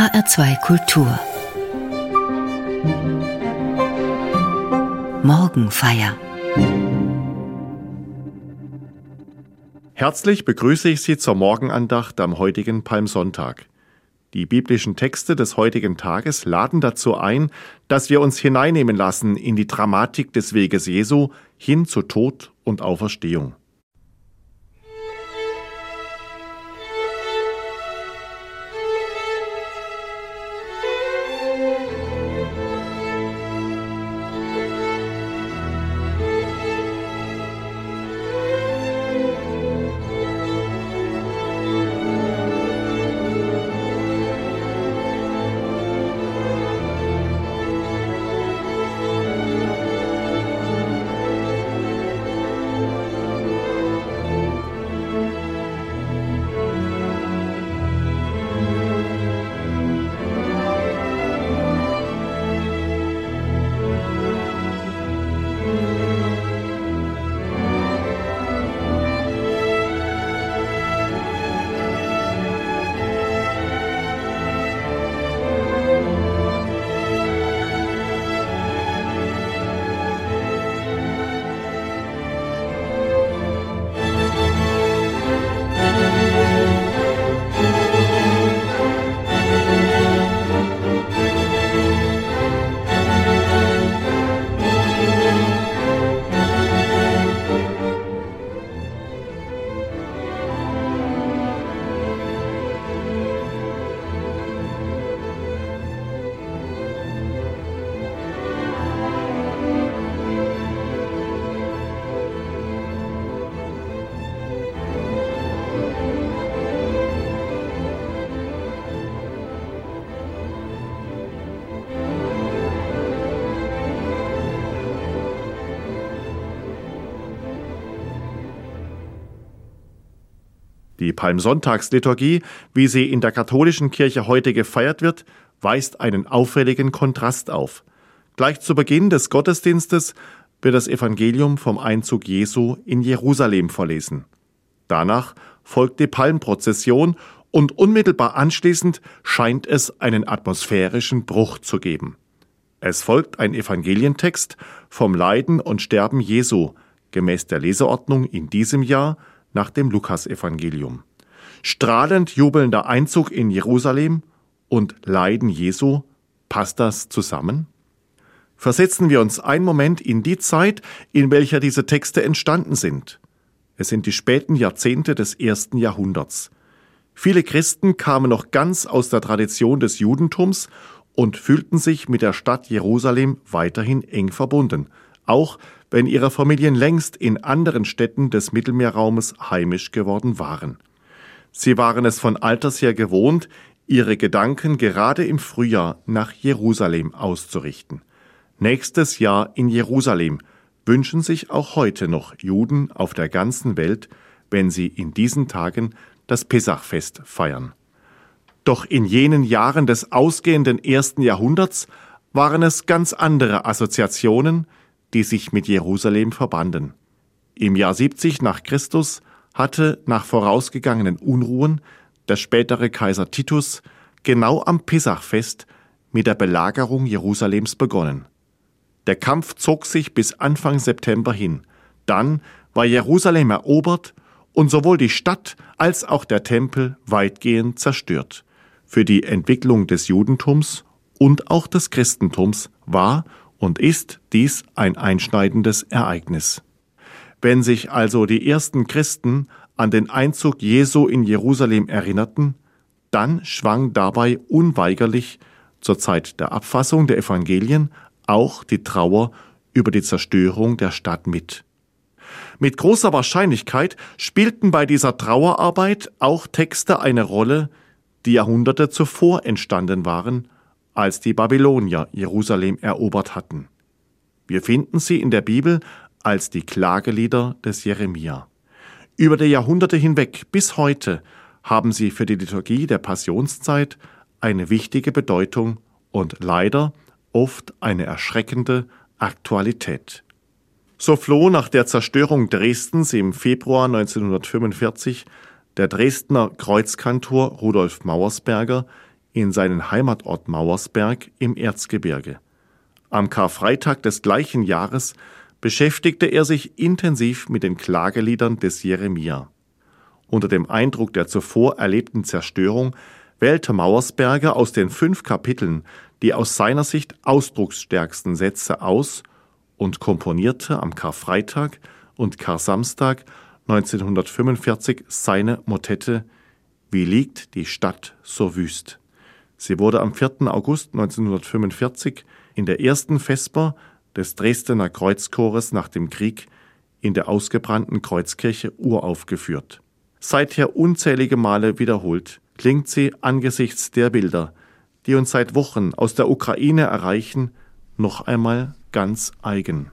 HR2 Kultur Morgenfeier Herzlich begrüße ich Sie zur Morgenandacht am heutigen Palmsonntag. Die biblischen Texte des heutigen Tages laden dazu ein, dass wir uns hineinnehmen lassen in die Dramatik des Weges Jesu hin zu Tod und Auferstehung. Die Palmsonntagsliturgie, wie sie in der katholischen Kirche heute gefeiert wird, weist einen auffälligen Kontrast auf. Gleich zu Beginn des Gottesdienstes wird das Evangelium vom Einzug Jesu in Jerusalem verlesen. Danach folgt die Palmprozession und unmittelbar anschließend scheint es einen atmosphärischen Bruch zu geben. Es folgt ein Evangelientext vom Leiden und Sterben Jesu, gemäß der Leseordnung in diesem Jahr nach dem Lukasevangelium. Strahlend jubelnder Einzug in Jerusalem und Leiden Jesu, passt das zusammen? Versetzen wir uns einen Moment in die Zeit, in welcher diese Texte entstanden sind. Es sind die späten Jahrzehnte des ersten Jahrhunderts. Viele Christen kamen noch ganz aus der Tradition des Judentums und fühlten sich mit der Stadt Jerusalem weiterhin eng verbunden, auch wenn ihre Familien längst in anderen Städten des Mittelmeerraumes heimisch geworden waren. Sie waren es von alters her gewohnt, ihre Gedanken gerade im Frühjahr nach Jerusalem auszurichten. Nächstes Jahr in Jerusalem wünschen sich auch heute noch Juden auf der ganzen Welt, wenn sie in diesen Tagen das Pesachfest feiern. Doch in jenen Jahren des ausgehenden ersten Jahrhunderts waren es ganz andere Assoziationen, die sich mit Jerusalem verbanden. Im Jahr 70 nach Christus hatte nach vorausgegangenen Unruhen der spätere Kaiser Titus genau am Pesachfest mit der Belagerung Jerusalems begonnen. Der Kampf zog sich bis Anfang September hin. Dann war Jerusalem erobert und sowohl die Stadt als auch der Tempel weitgehend zerstört. Für die Entwicklung des Judentums und auch des Christentums war und ist dies ein einschneidendes Ereignis. Wenn sich also die ersten Christen an den Einzug Jesu in Jerusalem erinnerten, dann schwang dabei unweigerlich zur Zeit der Abfassung der Evangelien auch die Trauer über die Zerstörung der Stadt mit. Mit großer Wahrscheinlichkeit spielten bei dieser Trauerarbeit auch Texte eine Rolle, die Jahrhunderte zuvor entstanden waren als die Babylonier Jerusalem erobert hatten. Wir finden sie in der Bibel als die Klagelieder des Jeremia. Über die Jahrhunderte hinweg bis heute haben sie für die Liturgie der Passionszeit eine wichtige Bedeutung und leider oft eine erschreckende Aktualität. So floh nach der Zerstörung Dresdens im Februar 1945 der Dresdner Kreuzkantor Rudolf Mauersberger in seinen Heimatort Mauersberg im Erzgebirge. Am Karfreitag des gleichen Jahres beschäftigte er sich intensiv mit den Klageliedern des Jeremia. Unter dem Eindruck der zuvor erlebten Zerstörung wählte Mauersberger aus den fünf Kapiteln die aus seiner Sicht ausdrucksstärksten Sätze aus und komponierte am Karfreitag und Karsamstag 1945 seine Motette Wie liegt die Stadt so wüst. Sie wurde am 4. August 1945 in der ersten Vesper des Dresdner Kreuzchores nach dem Krieg in der ausgebrannten Kreuzkirche uraufgeführt. Seither unzählige Male wiederholt, klingt sie angesichts der Bilder, die uns seit Wochen aus der Ukraine erreichen, noch einmal ganz eigen.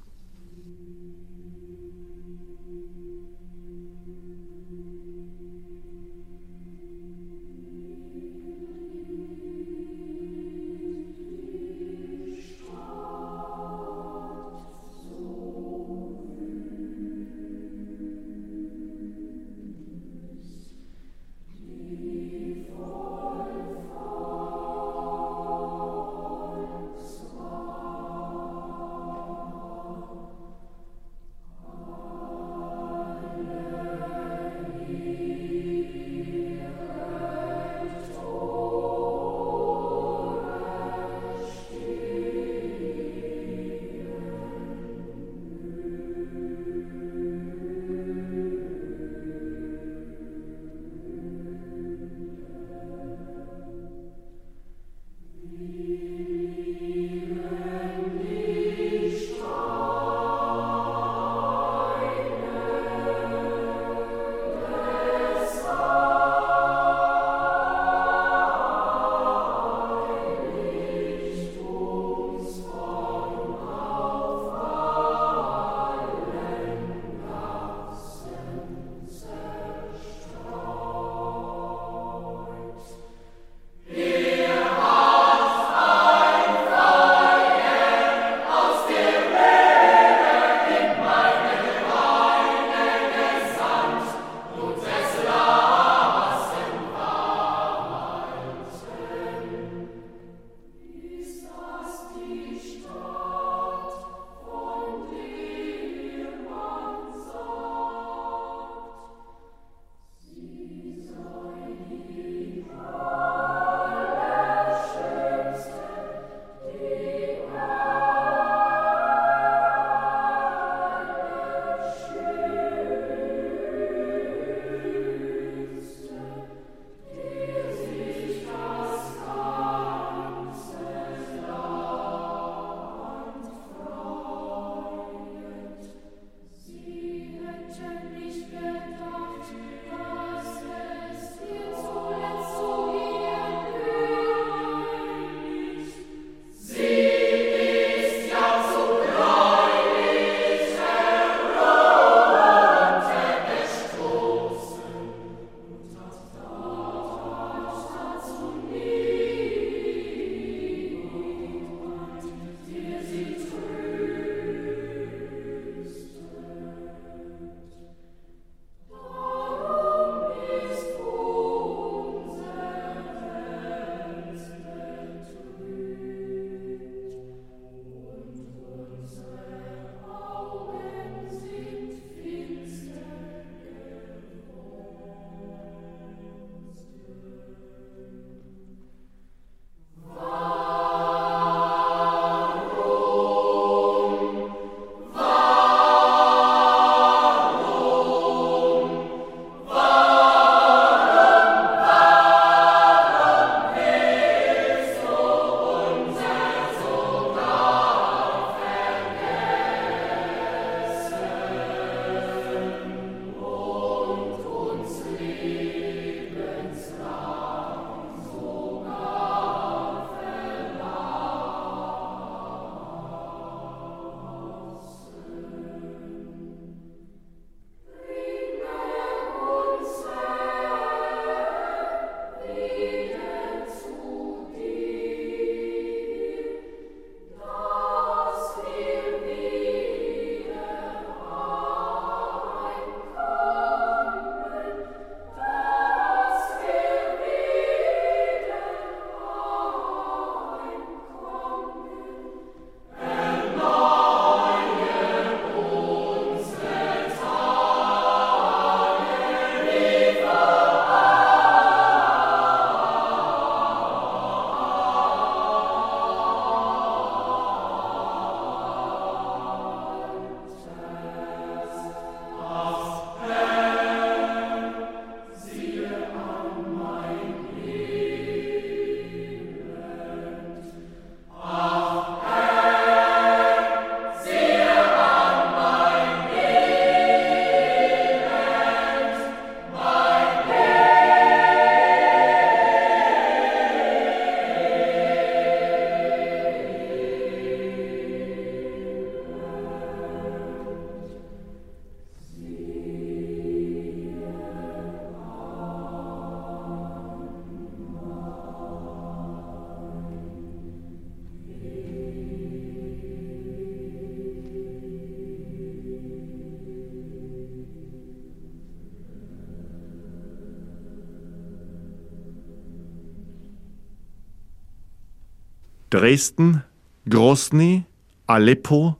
Dresden, Grosny, Aleppo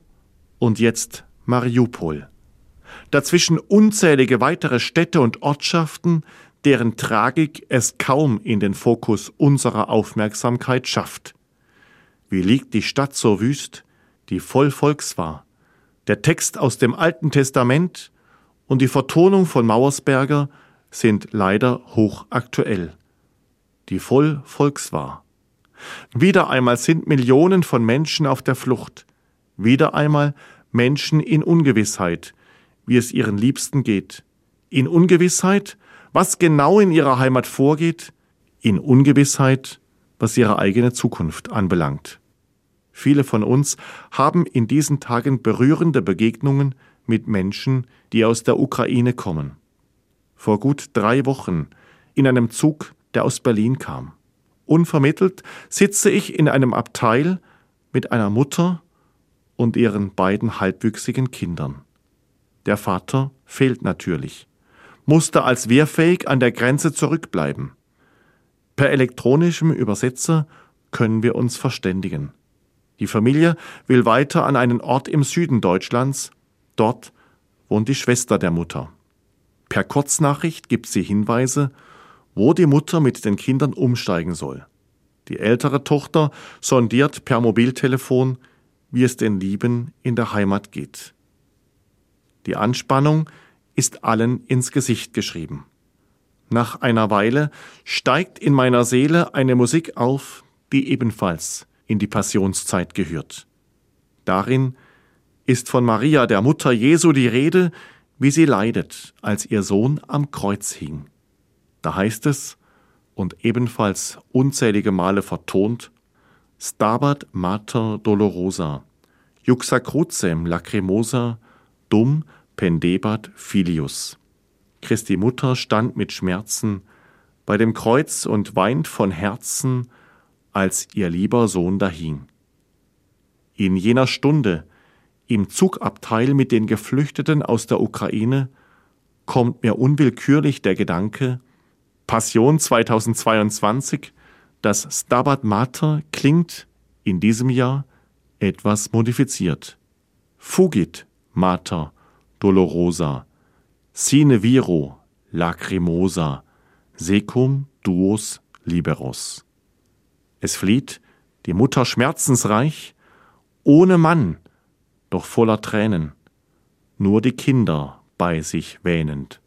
und jetzt Mariupol. Dazwischen unzählige weitere Städte und Ortschaften, deren Tragik es kaum in den Fokus unserer Aufmerksamkeit schafft. Wie liegt die Stadt so wüst, die voll Volks war? Der Text aus dem Alten Testament und die Vertonung von Mauersberger sind leider hochaktuell. Die voll Volks war. Wieder einmal sind Millionen von Menschen auf der Flucht. Wieder einmal Menschen in Ungewissheit, wie es ihren Liebsten geht. In Ungewissheit, was genau in ihrer Heimat vorgeht. In Ungewissheit, was ihre eigene Zukunft anbelangt. Viele von uns haben in diesen Tagen berührende Begegnungen mit Menschen, die aus der Ukraine kommen. Vor gut drei Wochen in einem Zug, der aus Berlin kam. Unvermittelt sitze ich in einem Abteil mit einer Mutter und ihren beiden halbwüchsigen Kindern. Der Vater fehlt natürlich, musste als wehrfähig an der Grenze zurückbleiben. Per elektronischem Übersetzer können wir uns verständigen. Die Familie will weiter an einen Ort im Süden Deutschlands. Dort wohnt die Schwester der Mutter. Per Kurznachricht gibt sie Hinweise, wo die Mutter mit den Kindern umsteigen soll. Die ältere Tochter sondiert per Mobiltelefon, wie es den Lieben in der Heimat geht. Die Anspannung ist allen ins Gesicht geschrieben. Nach einer Weile steigt in meiner Seele eine Musik auf, die ebenfalls in die Passionszeit gehört. Darin ist von Maria, der Mutter Jesu, die Rede, wie sie leidet, als ihr Sohn am Kreuz hing. Da heißt es, und ebenfalls unzählige Male vertont, Stabat Mater Dolorosa, Juxa Crucem Lacrimosa, Dum pendebat filius. Christi Mutter stand mit Schmerzen bei dem Kreuz und weint von Herzen, als ihr lieber Sohn dahing. In jener Stunde, im Zugabteil mit den Geflüchteten aus der Ukraine, kommt mir unwillkürlich der Gedanke, Passion 2022, das Stabat Mater klingt in diesem Jahr etwas modifiziert. Fugit Mater dolorosa, sine viro lacrimosa, secum duos liberos. Es flieht die Mutter schmerzensreich, ohne Mann, doch voller Tränen, nur die Kinder bei sich wähnend.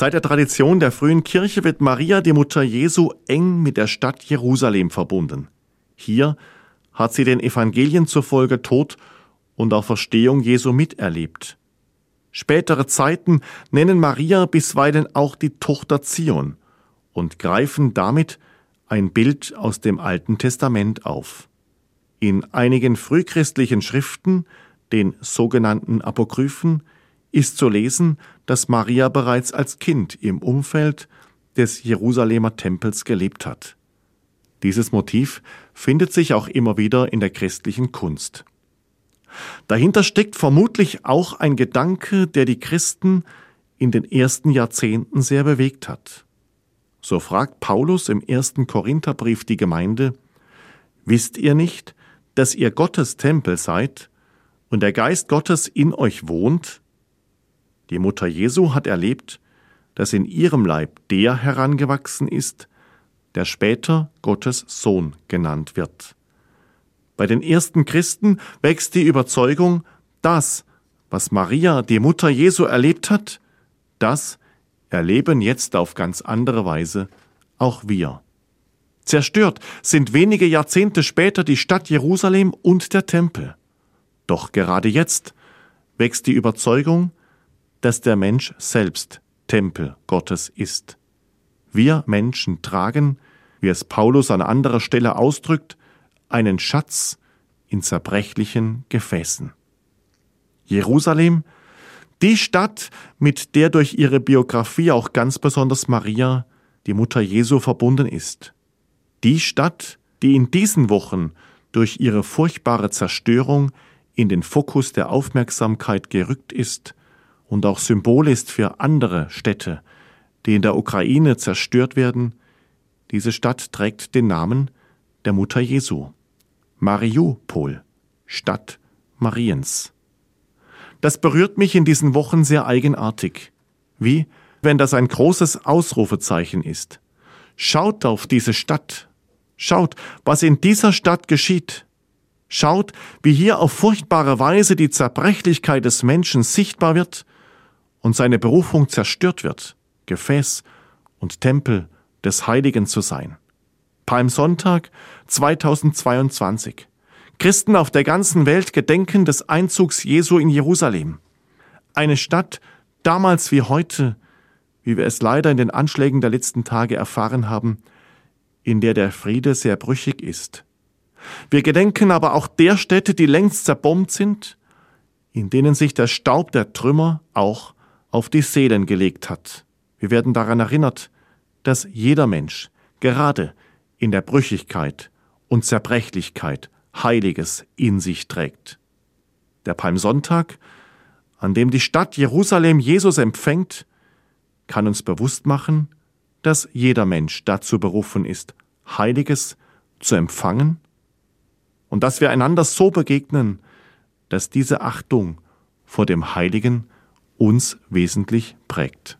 Seit der Tradition der frühen Kirche wird Maria, die Mutter Jesu, eng mit der Stadt Jerusalem verbunden. Hier hat sie den Evangelien zufolge Tod und auch Verstehung Jesu miterlebt. Spätere Zeiten nennen Maria bisweilen auch die Tochter Zion und greifen damit ein Bild aus dem Alten Testament auf. In einigen frühchristlichen Schriften, den sogenannten Apokryphen, ist zu lesen, dass Maria bereits als Kind im Umfeld des Jerusalemer Tempels gelebt hat. Dieses Motiv findet sich auch immer wieder in der christlichen Kunst. Dahinter steckt vermutlich auch ein Gedanke, der die Christen in den ersten Jahrzehnten sehr bewegt hat. So fragt Paulus im ersten Korintherbrief die Gemeinde, Wisst ihr nicht, dass ihr Gottes Tempel seid und der Geist Gottes in euch wohnt? Die Mutter Jesu hat erlebt, dass in ihrem Leib der herangewachsen ist, der später Gottes Sohn genannt wird. Bei den ersten Christen wächst die Überzeugung, das, was Maria, die Mutter Jesu, erlebt hat, das erleben jetzt auf ganz andere Weise auch wir. Zerstört sind wenige Jahrzehnte später die Stadt Jerusalem und der Tempel. Doch gerade jetzt wächst die Überzeugung, dass der Mensch selbst Tempel Gottes ist. Wir Menschen tragen, wie es Paulus an anderer Stelle ausdrückt, einen Schatz in zerbrechlichen Gefäßen. Jerusalem, die Stadt, mit der durch ihre Biografie auch ganz besonders Maria, die Mutter Jesu, verbunden ist. Die Stadt, die in diesen Wochen durch ihre furchtbare Zerstörung in den Fokus der Aufmerksamkeit gerückt ist und auch Symbol ist für andere Städte, die in der Ukraine zerstört werden, diese Stadt trägt den Namen der Mutter Jesu. Mariupol, Stadt Mariens. Das berührt mich in diesen Wochen sehr eigenartig, wie wenn das ein großes Ausrufezeichen ist. Schaut auf diese Stadt. Schaut, was in dieser Stadt geschieht. Schaut, wie hier auf furchtbare Weise die Zerbrechlichkeit des Menschen sichtbar wird und seine Berufung zerstört wird, Gefäß und Tempel des Heiligen zu sein. Palmsonntag 2022. Christen auf der ganzen Welt gedenken des Einzugs Jesu in Jerusalem. Eine Stadt, damals wie heute, wie wir es leider in den Anschlägen der letzten Tage erfahren haben, in der der Friede sehr brüchig ist. Wir gedenken aber auch der Städte, die längst zerbombt sind, in denen sich der Staub der Trümmer auch auf die Seelen gelegt hat. Wir werden daran erinnert, dass jeder Mensch, gerade in der Brüchigkeit und Zerbrechlichkeit Heiliges in sich trägt. Der Palmsonntag, an dem die Stadt Jerusalem Jesus empfängt, kann uns bewusst machen, dass jeder Mensch dazu berufen ist, Heiliges zu empfangen und dass wir einander so begegnen, dass diese Achtung vor dem Heiligen uns wesentlich prägt.